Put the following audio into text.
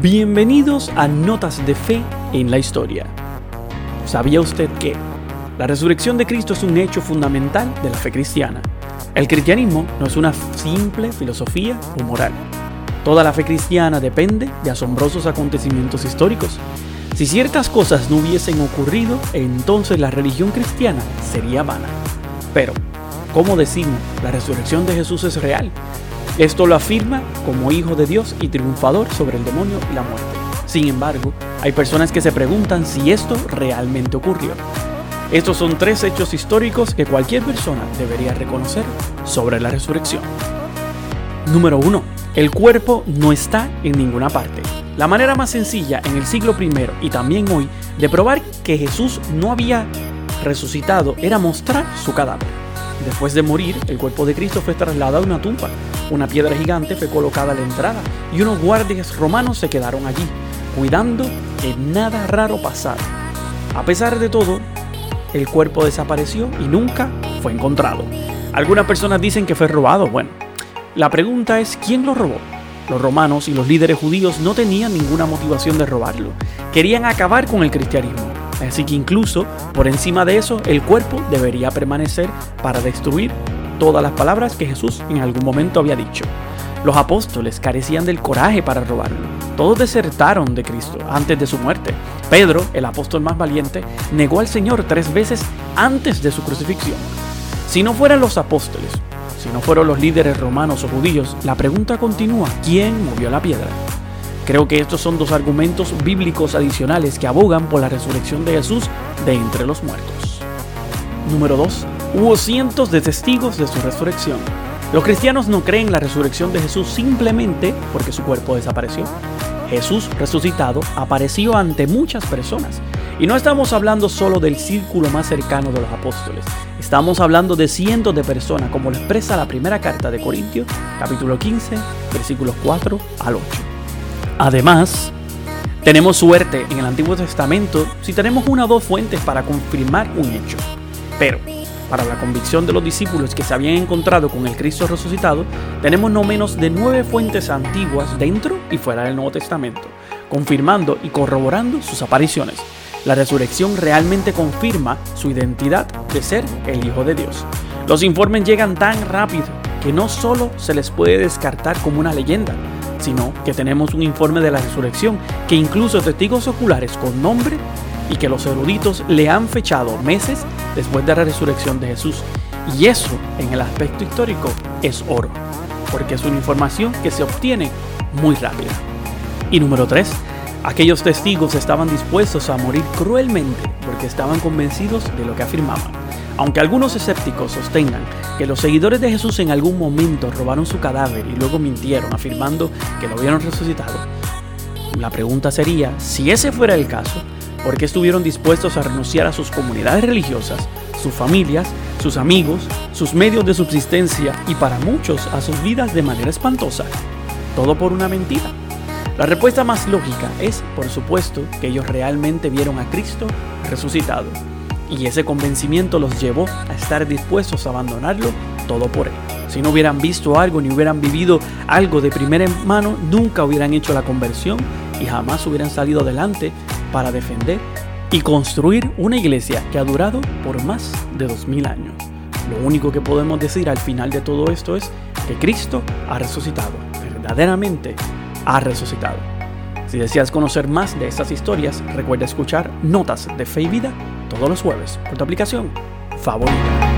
Bienvenidos a Notas de Fe en la Historia. ¿Sabía usted que la resurrección de Cristo es un hecho fundamental de la fe cristiana? El cristianismo no es una simple filosofía o moral. Toda la fe cristiana depende de asombrosos acontecimientos históricos. Si ciertas cosas no hubiesen ocurrido, entonces la religión cristiana sería vana. Pero, ¿cómo decimos la resurrección de Jesús es real? Esto lo afirma como hijo de Dios y triunfador sobre el demonio y la muerte. Sin embargo, hay personas que se preguntan si esto realmente ocurrió. Estos son tres hechos históricos que cualquier persona debería reconocer sobre la resurrección. Número 1. El cuerpo no está en ninguna parte. La manera más sencilla en el siglo I y también hoy de probar que Jesús no había resucitado era mostrar su cadáver. Después de morir, el cuerpo de Cristo fue trasladado a una tumba. Una piedra gigante fue colocada a la entrada y unos guardias romanos se quedaron allí, cuidando que nada raro pasara. A pesar de todo, el cuerpo desapareció y nunca fue encontrado. Algunas personas dicen que fue robado. Bueno, la pregunta es ¿quién lo robó? Los romanos y los líderes judíos no tenían ninguna motivación de robarlo. Querían acabar con el cristianismo. Así que incluso por encima de eso, el cuerpo debería permanecer para destruir todas las palabras que Jesús en algún momento había dicho. Los apóstoles carecían del coraje para robarlo. Todos desertaron de Cristo antes de su muerte. Pedro, el apóstol más valiente, negó al Señor tres veces antes de su crucifixión. Si no fueran los apóstoles, si no fueron los líderes romanos o judíos, la pregunta continúa, ¿quién movió la piedra? Creo que estos son dos argumentos bíblicos adicionales que abogan por la resurrección de Jesús de entre los muertos. Número 2. Hubo cientos de testigos de su resurrección. Los cristianos no creen la resurrección de Jesús simplemente porque su cuerpo desapareció. Jesús resucitado apareció ante muchas personas. Y no estamos hablando solo del círculo más cercano de los apóstoles. Estamos hablando de cientos de personas, como lo expresa la primera carta de Corintios, capítulo 15, versículos 4 al 8. Además, tenemos suerte en el Antiguo Testamento si tenemos una o dos fuentes para confirmar un hecho. Pero, para la convicción de los discípulos que se habían encontrado con el Cristo resucitado, tenemos no menos de nueve fuentes antiguas dentro y fuera del Nuevo Testamento, confirmando y corroborando sus apariciones. La resurrección realmente confirma su identidad de ser el Hijo de Dios. Los informes llegan tan rápido que no solo se les puede descartar como una leyenda, sino que tenemos un informe de la resurrección que incluso testigos oculares con nombre y que los eruditos le han fechado meses después de la resurrección de Jesús. Y eso, en el aspecto histórico, es oro, porque es una información que se obtiene muy rápida. Y número 3, aquellos testigos estaban dispuestos a morir cruelmente porque estaban convencidos de lo que afirmaban. Aunque algunos escépticos sostengan que los seguidores de Jesús en algún momento robaron su cadáver y luego mintieron afirmando que lo habían resucitado, la pregunta sería, si ese fuera el caso, ¿por qué estuvieron dispuestos a renunciar a sus comunidades religiosas, sus familias, sus amigos, sus medios de subsistencia y para muchos a sus vidas de manera espantosa? Todo por una mentira. La respuesta más lógica es, por supuesto, que ellos realmente vieron a Cristo resucitado y ese convencimiento los llevó a estar dispuestos a abandonarlo todo por él. Si no hubieran visto algo ni hubieran vivido algo de primera mano, nunca hubieran hecho la conversión y jamás hubieran salido adelante para defender y construir una iglesia que ha durado por más de dos mil años. Lo único que podemos decir al final de todo esto es que Cristo ha resucitado, verdaderamente ha resucitado. Si deseas conocer más de estas historias, recuerda escuchar Notas de Fe y Vida todos los jueves por tu aplicación favorita.